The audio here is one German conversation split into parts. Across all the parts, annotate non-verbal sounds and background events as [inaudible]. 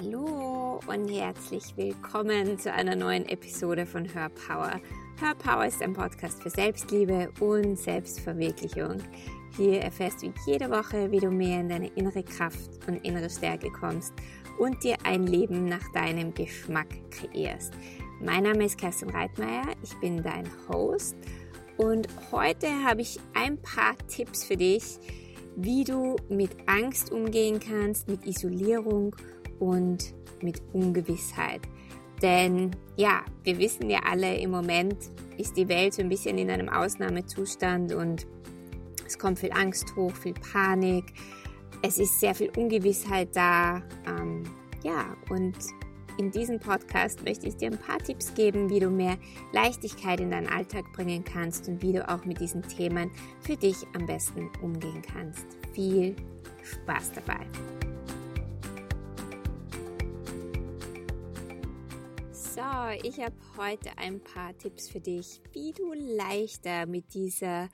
Hallo und herzlich willkommen zu einer neuen Episode von Her Power. Her Power ist ein Podcast für Selbstliebe und Selbstverwirklichung. Hier erfährst du jede Woche, wie du mehr in deine innere Kraft und innere Stärke kommst und dir ein Leben nach deinem Geschmack kreierst. Mein Name ist Kerstin Reitmeier, ich bin dein Host und heute habe ich ein paar Tipps für dich, wie du mit Angst umgehen kannst, mit Isolierung und mit Ungewissheit. Denn ja, wir wissen ja alle, im Moment ist die Welt so ein bisschen in einem Ausnahmezustand und es kommt viel Angst hoch, viel Panik. Es ist sehr viel Ungewissheit da. Ähm, ja, und in diesem Podcast möchte ich dir ein paar Tipps geben, wie du mehr Leichtigkeit in deinen Alltag bringen kannst und wie du auch mit diesen Themen für dich am besten umgehen kannst. Viel Spaß dabei! So, ich habe heute ein paar Tipps für dich, wie du leichter mit dieser,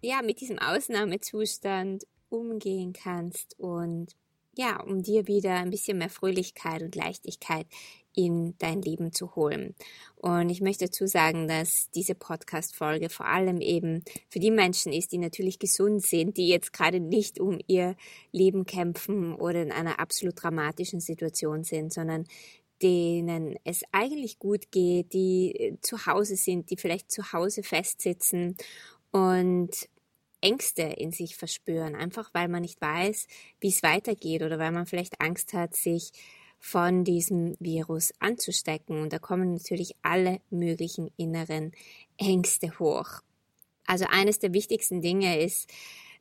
ja, mit diesem Ausnahmezustand umgehen kannst und ja, um dir wieder ein bisschen mehr Fröhlichkeit und Leichtigkeit in dein Leben zu holen. Und ich möchte dazu sagen, dass diese Podcast-Folge vor allem eben für die Menschen ist, die natürlich gesund sind, die jetzt gerade nicht um ihr Leben kämpfen oder in einer absolut dramatischen Situation sind, sondern denen es eigentlich gut geht, die zu Hause sind, die vielleicht zu Hause festsitzen und Ängste in sich verspüren, einfach weil man nicht weiß, wie es weitergeht oder weil man vielleicht Angst hat, sich von diesem Virus anzustecken. Und da kommen natürlich alle möglichen inneren Ängste hoch. Also eines der wichtigsten Dinge ist,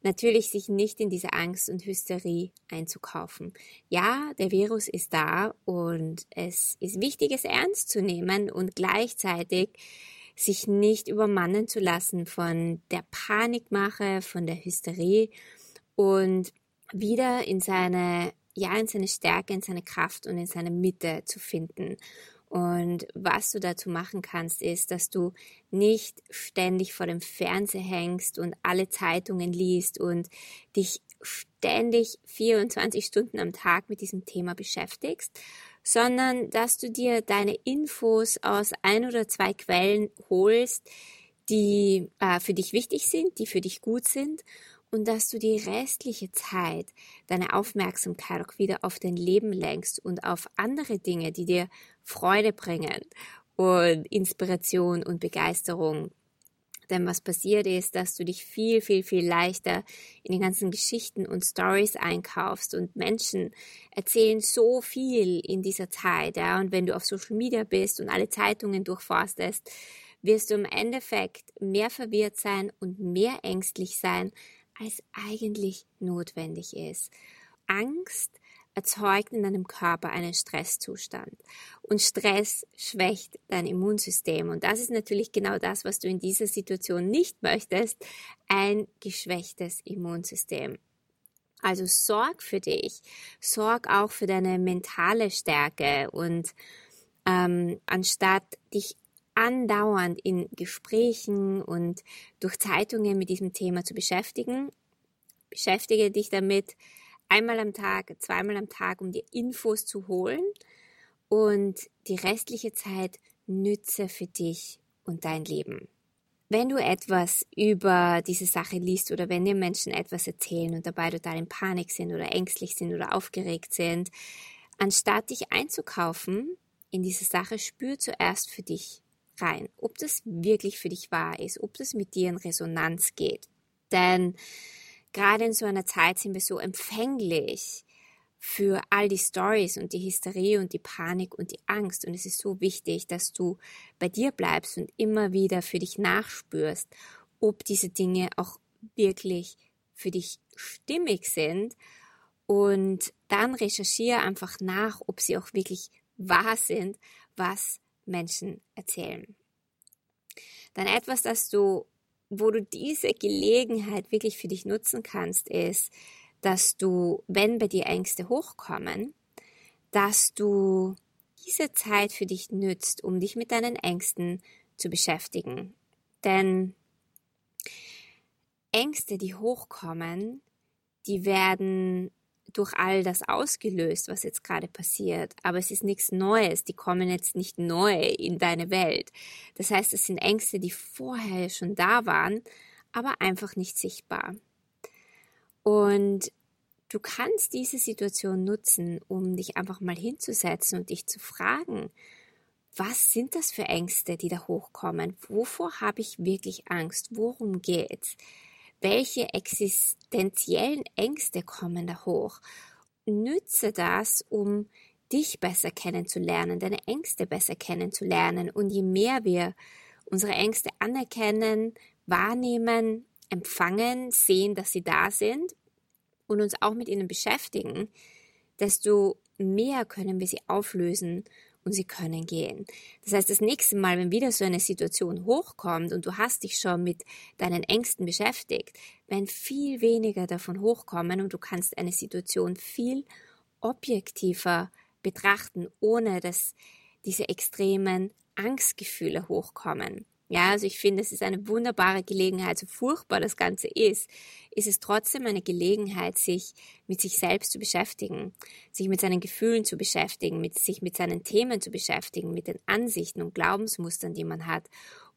natürlich sich nicht in diese Angst und Hysterie einzukaufen. Ja, der Virus ist da und es ist wichtig, es ernst zu nehmen und gleichzeitig sich nicht übermannen zu lassen von der Panikmache, von der Hysterie und wieder in seine, ja, in seine Stärke, in seine Kraft und in seine Mitte zu finden. Und was du dazu machen kannst, ist, dass du nicht ständig vor dem Fernseher hängst und alle Zeitungen liest und dich ständig 24 Stunden am Tag mit diesem Thema beschäftigst, sondern dass du dir deine Infos aus ein oder zwei Quellen holst, die äh, für dich wichtig sind, die für dich gut sind und dass du die restliche Zeit deine Aufmerksamkeit auch wieder auf dein Leben lenkst und auf andere Dinge, die dir Freude bringen und Inspiration und Begeisterung denn was passiert ist, dass du dich viel, viel, viel leichter in den ganzen Geschichten und Stories einkaufst und Menschen erzählen so viel in dieser Zeit, ja. Und wenn du auf Social Media bist und alle Zeitungen durchforstest, wirst du im Endeffekt mehr verwirrt sein und mehr ängstlich sein, als eigentlich notwendig ist. Angst erzeugt in deinem Körper einen Stresszustand. Und Stress schwächt dein Immunsystem. Und das ist natürlich genau das, was du in dieser Situation nicht möchtest, ein geschwächtes Immunsystem. Also sorg für dich, sorg auch für deine mentale Stärke und ähm, anstatt dich andauernd in Gesprächen und durch Zeitungen mit diesem Thema zu beschäftigen, beschäftige dich damit, einmal am Tag, zweimal am Tag, um dir Infos zu holen und die restliche Zeit nütze für dich und dein Leben. Wenn du etwas über diese Sache liest oder wenn dir Menschen etwas erzählen und dabei total in Panik sind oder ängstlich sind oder aufgeregt sind, anstatt dich einzukaufen in diese Sache, spür zuerst für dich rein, ob das wirklich für dich wahr ist, ob das mit dir in Resonanz geht. Denn gerade in so einer Zeit sind wir so empfänglich für all die Stories und die Hysterie und die Panik und die Angst. Und es ist so wichtig, dass du bei dir bleibst und immer wieder für dich nachspürst, ob diese Dinge auch wirklich für dich stimmig sind. Und dann recherchiere einfach nach, ob sie auch wirklich wahr sind, was Menschen erzählen. Dann etwas, das du wo du diese Gelegenheit wirklich für dich nutzen kannst, ist, dass du, wenn bei dir Ängste hochkommen, dass du diese Zeit für dich nützt, um dich mit deinen Ängsten zu beschäftigen. Denn Ängste, die hochkommen, die werden durch all das ausgelöst, was jetzt gerade passiert. Aber es ist nichts Neues. Die kommen jetzt nicht neu in deine Welt. Das heißt, es sind Ängste, die vorher schon da waren, aber einfach nicht sichtbar. Und du kannst diese Situation nutzen, um dich einfach mal hinzusetzen und dich zu fragen, was sind das für Ängste, die da hochkommen? Wovor habe ich wirklich Angst? Worum geht's? Welche existenziellen Ängste kommen da hoch. Nütze das, um dich besser kennenzulernen, deine Ängste besser kennenzulernen. Und je mehr wir unsere Ängste anerkennen, wahrnehmen, empfangen, sehen, dass sie da sind und uns auch mit ihnen beschäftigen, desto mehr können wir sie auflösen und sie können gehen. Das heißt, das nächste Mal, wenn wieder so eine Situation hochkommt und du hast dich schon mit deinen Ängsten beschäftigt, werden viel weniger davon hochkommen und du kannst eine Situation viel objektiver betrachten, ohne dass diese extremen Angstgefühle hochkommen. Ja, also ich finde, es ist eine wunderbare Gelegenheit, so furchtbar das Ganze ist, ist es trotzdem eine Gelegenheit, sich mit sich selbst zu beschäftigen, sich mit seinen Gefühlen zu beschäftigen, mit sich mit seinen Themen zu beschäftigen, mit den Ansichten und Glaubensmustern, die man hat,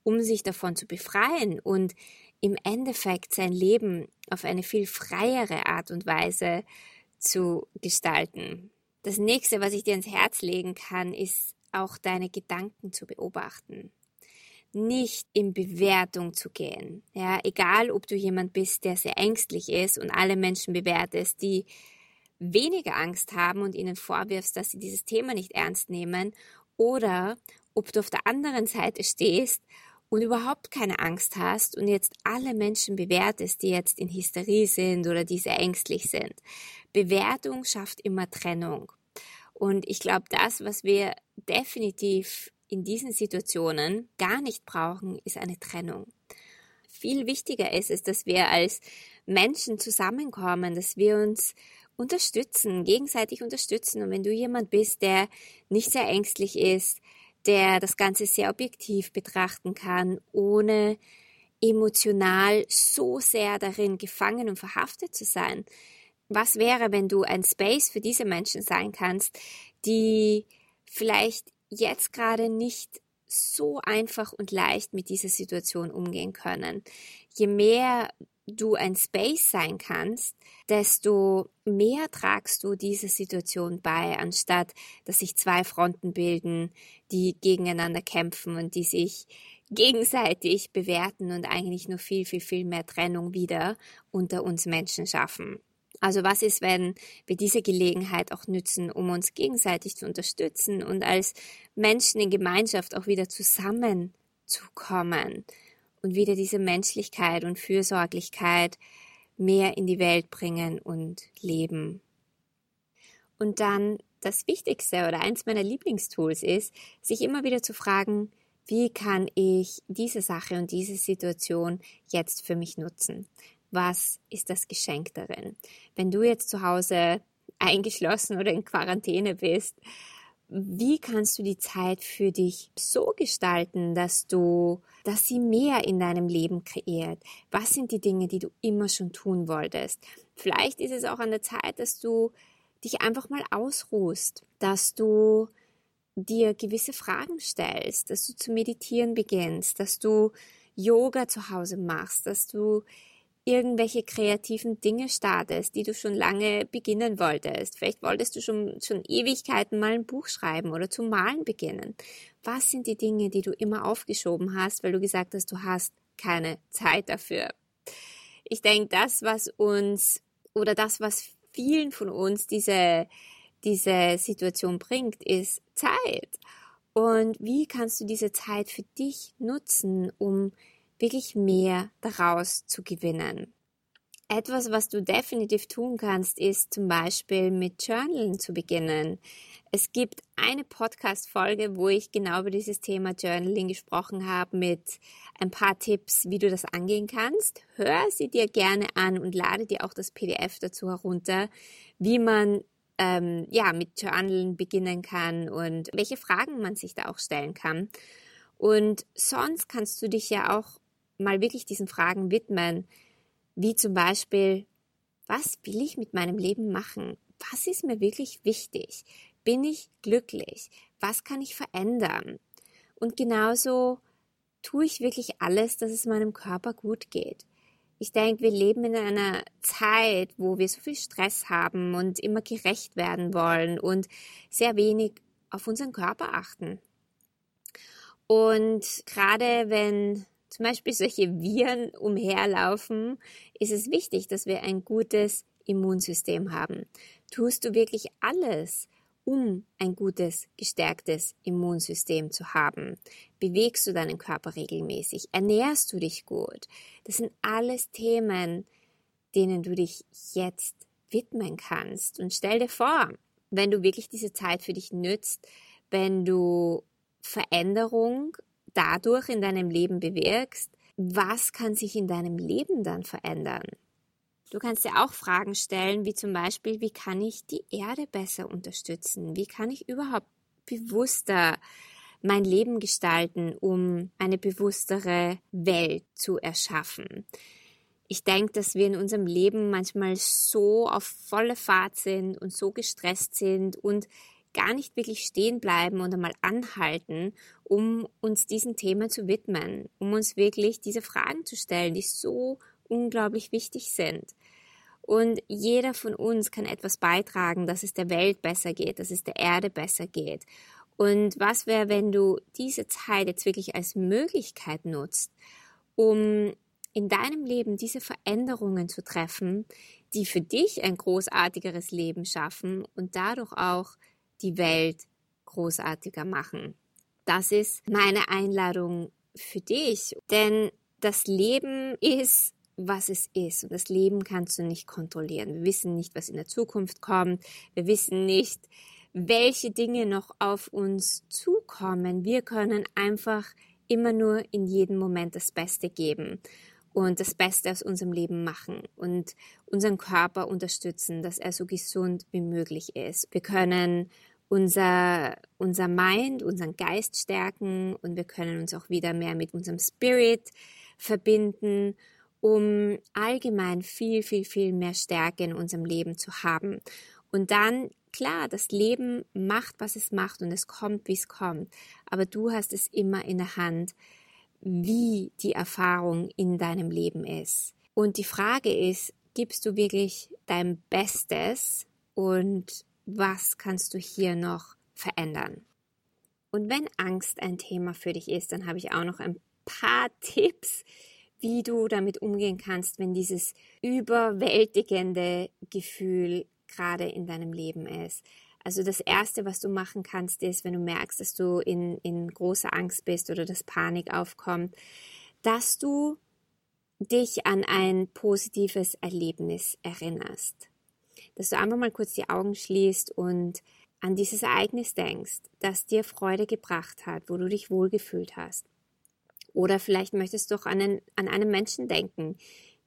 um sich davon zu befreien und im Endeffekt sein Leben auf eine viel freiere Art und Weise zu gestalten. Das nächste, was ich dir ins Herz legen kann, ist auch deine Gedanken zu beobachten nicht in Bewertung zu gehen. Ja, egal ob du jemand bist, der sehr ängstlich ist und alle Menschen bewertest, die weniger Angst haben und ihnen vorwirfst, dass sie dieses Thema nicht ernst nehmen, oder ob du auf der anderen Seite stehst und überhaupt keine Angst hast und jetzt alle Menschen bewertest, die jetzt in Hysterie sind oder die sehr ängstlich sind. Bewertung schafft immer Trennung. Und ich glaube, das, was wir definitiv in diesen Situationen gar nicht brauchen, ist eine Trennung. Viel wichtiger ist es, dass wir als Menschen zusammenkommen, dass wir uns unterstützen, gegenseitig unterstützen. Und wenn du jemand bist, der nicht sehr ängstlich ist, der das Ganze sehr objektiv betrachten kann, ohne emotional so sehr darin gefangen und verhaftet zu sein. Was wäre, wenn du ein Space für diese Menschen sein kannst, die vielleicht jetzt gerade nicht so einfach und leicht mit dieser Situation umgehen können. Je mehr du ein Space sein kannst, desto mehr tragst du dieser Situation bei, anstatt dass sich zwei Fronten bilden, die gegeneinander kämpfen und die sich gegenseitig bewerten und eigentlich nur viel, viel, viel mehr Trennung wieder unter uns Menschen schaffen. Also was ist, wenn wir diese Gelegenheit auch nützen, um uns gegenseitig zu unterstützen und als Menschen in Gemeinschaft auch wieder zusammenzukommen und wieder diese Menschlichkeit und Fürsorglichkeit mehr in die Welt bringen und leben. Und dann das Wichtigste oder eins meiner Lieblingstools ist, sich immer wieder zu fragen, wie kann ich diese Sache und diese Situation jetzt für mich nutzen? Was ist das Geschenk darin? Wenn du jetzt zu Hause eingeschlossen oder in Quarantäne bist, wie kannst du die Zeit für dich so gestalten, dass du, dass sie mehr in deinem Leben kreiert? Was sind die Dinge, die du immer schon tun wolltest? Vielleicht ist es auch an der Zeit, dass du dich einfach mal ausruhst, dass du dir gewisse Fragen stellst, dass du zu meditieren beginnst, dass du Yoga zu Hause machst, dass du irgendwelche kreativen Dinge startest, die du schon lange beginnen wolltest. Vielleicht wolltest du schon, schon Ewigkeiten mal ein Buch schreiben oder zum Malen beginnen. Was sind die Dinge, die du immer aufgeschoben hast, weil du gesagt hast, du hast keine Zeit dafür? Ich denke, das, was uns oder das, was vielen von uns diese, diese Situation bringt, ist Zeit. Und wie kannst du diese Zeit für dich nutzen, um wirklich mehr daraus zu gewinnen. Etwas, was du definitiv tun kannst, ist zum Beispiel mit Journalen zu beginnen. Es gibt eine Podcast-Folge, wo ich genau über dieses Thema Journaling gesprochen habe mit ein paar Tipps, wie du das angehen kannst. Hör sie dir gerne an und lade dir auch das PDF dazu herunter, wie man ähm, ja mit Journalen beginnen kann und welche Fragen man sich da auch stellen kann. Und sonst kannst du dich ja auch mal wirklich diesen Fragen widmen, wie zum Beispiel, was will ich mit meinem Leben machen? was ist mir wirklich wichtig? Bin ich glücklich? Was kann ich verändern? Und genauso tue ich wirklich alles, dass es meinem Körper gut geht. Ich denke, wir leben in einer Zeit, wo wir so viel Stress haben und immer gerecht werden wollen und sehr wenig auf unseren Körper achten. Und gerade wenn zum Beispiel solche Viren umherlaufen, ist es wichtig, dass wir ein gutes Immunsystem haben. Tust du wirklich alles, um ein gutes, gestärktes Immunsystem zu haben? Bewegst du deinen Körper regelmäßig? Ernährst du dich gut? Das sind alles Themen, denen du dich jetzt widmen kannst. Und stell dir vor, wenn du wirklich diese Zeit für dich nützt, wenn du Veränderung dadurch in deinem Leben bewirkst, was kann sich in deinem Leben dann verändern? Du kannst dir auch Fragen stellen, wie zum Beispiel, wie kann ich die Erde besser unterstützen? Wie kann ich überhaupt bewusster mein Leben gestalten, um eine bewusstere Welt zu erschaffen? Ich denke, dass wir in unserem Leben manchmal so auf volle Fahrt sind und so gestresst sind und gar nicht wirklich stehen bleiben und einmal anhalten, um uns diesen Themen zu widmen, um uns wirklich diese Fragen zu stellen, die so unglaublich wichtig sind. Und jeder von uns kann etwas beitragen, dass es der Welt besser geht, dass es der Erde besser geht. Und was wäre, wenn du diese Zeit jetzt wirklich als Möglichkeit nutzt, um in deinem Leben diese Veränderungen zu treffen, die für dich ein großartigeres Leben schaffen und dadurch auch die Welt großartiger machen. Das ist meine Einladung für dich, denn das Leben ist was es ist. Und das Leben kannst du nicht kontrollieren. Wir wissen nicht, was in der Zukunft kommt. Wir wissen nicht, welche Dinge noch auf uns zukommen. Wir können einfach immer nur in jedem Moment das Beste geben und das Beste aus unserem Leben machen und unseren Körper unterstützen, dass er so gesund wie möglich ist. Wir können unser, unser Mind, unseren Geist stärken und wir können uns auch wieder mehr mit unserem Spirit verbinden um allgemein viel, viel, viel mehr Stärke in unserem Leben zu haben. Und dann, klar, das Leben macht, was es macht und es kommt, wie es kommt. Aber du hast es immer in der Hand, wie die Erfahrung in deinem Leben ist. Und die Frage ist, gibst du wirklich dein Bestes und was kannst du hier noch verändern? Und wenn Angst ein Thema für dich ist, dann habe ich auch noch ein paar [laughs] Tipps, wie du damit umgehen kannst, wenn dieses überwältigende Gefühl gerade in deinem Leben ist. Also das Erste, was du machen kannst, ist, wenn du merkst, dass du in, in großer Angst bist oder dass Panik aufkommt, dass du dich an ein positives Erlebnis erinnerst. Dass du einfach mal kurz die Augen schließt und an dieses Ereignis denkst, das dir Freude gebracht hat, wo du dich wohlgefühlt hast. Oder vielleicht möchtest du auch an einen, an einen Menschen denken,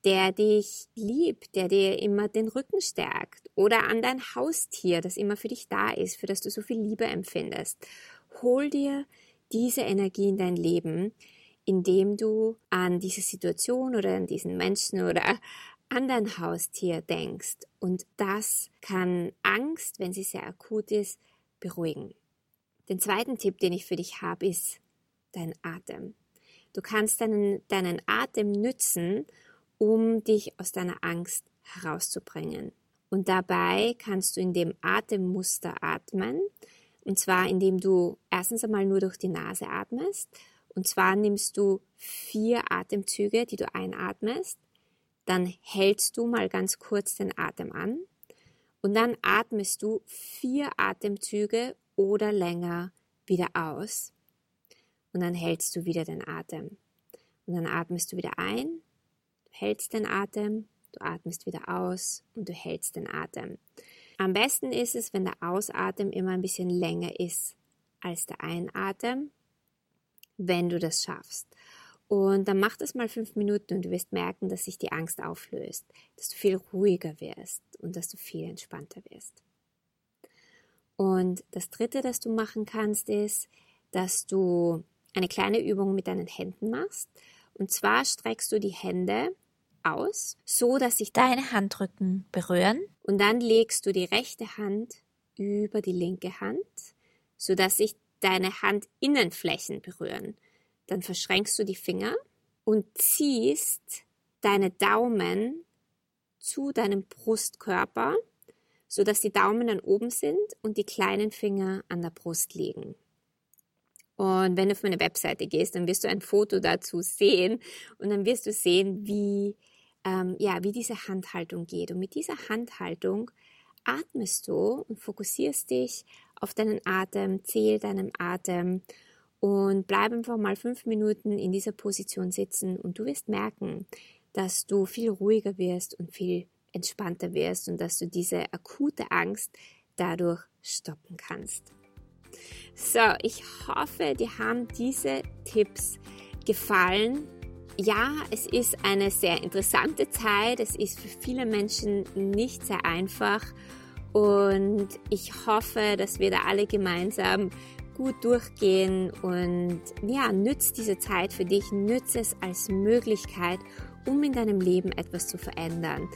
der dich liebt, der dir immer den Rücken stärkt. Oder an dein Haustier, das immer für dich da ist, für das du so viel Liebe empfindest. Hol dir diese Energie in dein Leben, indem du an diese Situation oder an diesen Menschen oder an dein Haustier denkst. Und das kann Angst, wenn sie sehr akut ist, beruhigen. Den zweiten Tipp, den ich für dich habe, ist dein Atem. Du kannst deinen, deinen Atem nützen, um dich aus deiner Angst herauszubringen. Und dabei kannst du in dem Atemmuster atmen. Und zwar, indem du erstens einmal nur durch die Nase atmest. Und zwar nimmst du vier Atemzüge, die du einatmest. Dann hältst du mal ganz kurz den Atem an. Und dann atmest du vier Atemzüge oder länger wieder aus und dann hältst du wieder den Atem. Und dann atmest du wieder ein, du hältst den Atem, du atmest wieder aus und du hältst den Atem. Am besten ist es, wenn der Ausatmen immer ein bisschen länger ist als der Einatmen, wenn du das schaffst. Und dann mach das mal fünf Minuten und du wirst merken, dass sich die Angst auflöst, dass du viel ruhiger wirst und dass du viel entspannter wirst. Und das dritte, das du machen kannst, ist, dass du eine kleine Übung mit deinen Händen machst. Und zwar streckst du die Hände aus, so dass sich deine Handrücken berühren. Und dann legst du die rechte Hand über die linke Hand, so dass sich deine Handinnenflächen berühren. Dann verschränkst du die Finger und ziehst deine Daumen zu deinem Brustkörper, so dass die Daumen dann oben sind und die kleinen Finger an der Brust liegen. Und wenn du auf meine Webseite gehst, dann wirst du ein Foto dazu sehen und dann wirst du sehen, wie, ähm, ja, wie diese Handhaltung geht. Und mit dieser Handhaltung atmest du und fokussierst dich auf deinen Atem, zähl deinen Atem und bleib einfach mal fünf Minuten in dieser Position sitzen und du wirst merken, dass du viel ruhiger wirst und viel entspannter wirst und dass du diese akute Angst dadurch stoppen kannst. So, ich hoffe, dir haben diese Tipps gefallen. Ja, es ist eine sehr interessante Zeit. Es ist für viele Menschen nicht sehr einfach. Und ich hoffe, dass wir da alle gemeinsam gut durchgehen und ja, nützt diese Zeit für dich, nütze es als Möglichkeit, um in deinem Leben etwas zu verändern.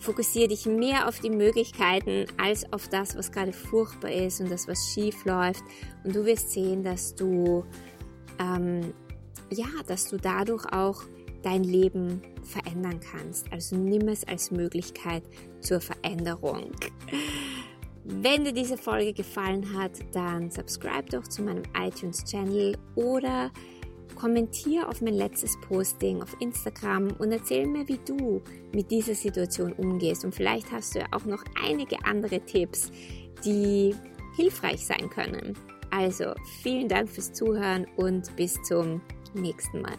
Fokussiere dich mehr auf die Möglichkeiten als auf das, was gerade furchtbar ist und das, was schief läuft. Und du wirst sehen, dass du, ähm, ja, dass du dadurch auch dein Leben verändern kannst. Also nimm es als Möglichkeit zur Veränderung. Wenn dir diese Folge gefallen hat, dann subscribe doch zu meinem iTunes-Channel oder Kommentier auf mein letztes Posting auf Instagram und erzähl mir, wie du mit dieser Situation umgehst. Und vielleicht hast du ja auch noch einige andere Tipps, die hilfreich sein können. Also vielen Dank fürs Zuhören und bis zum nächsten Mal.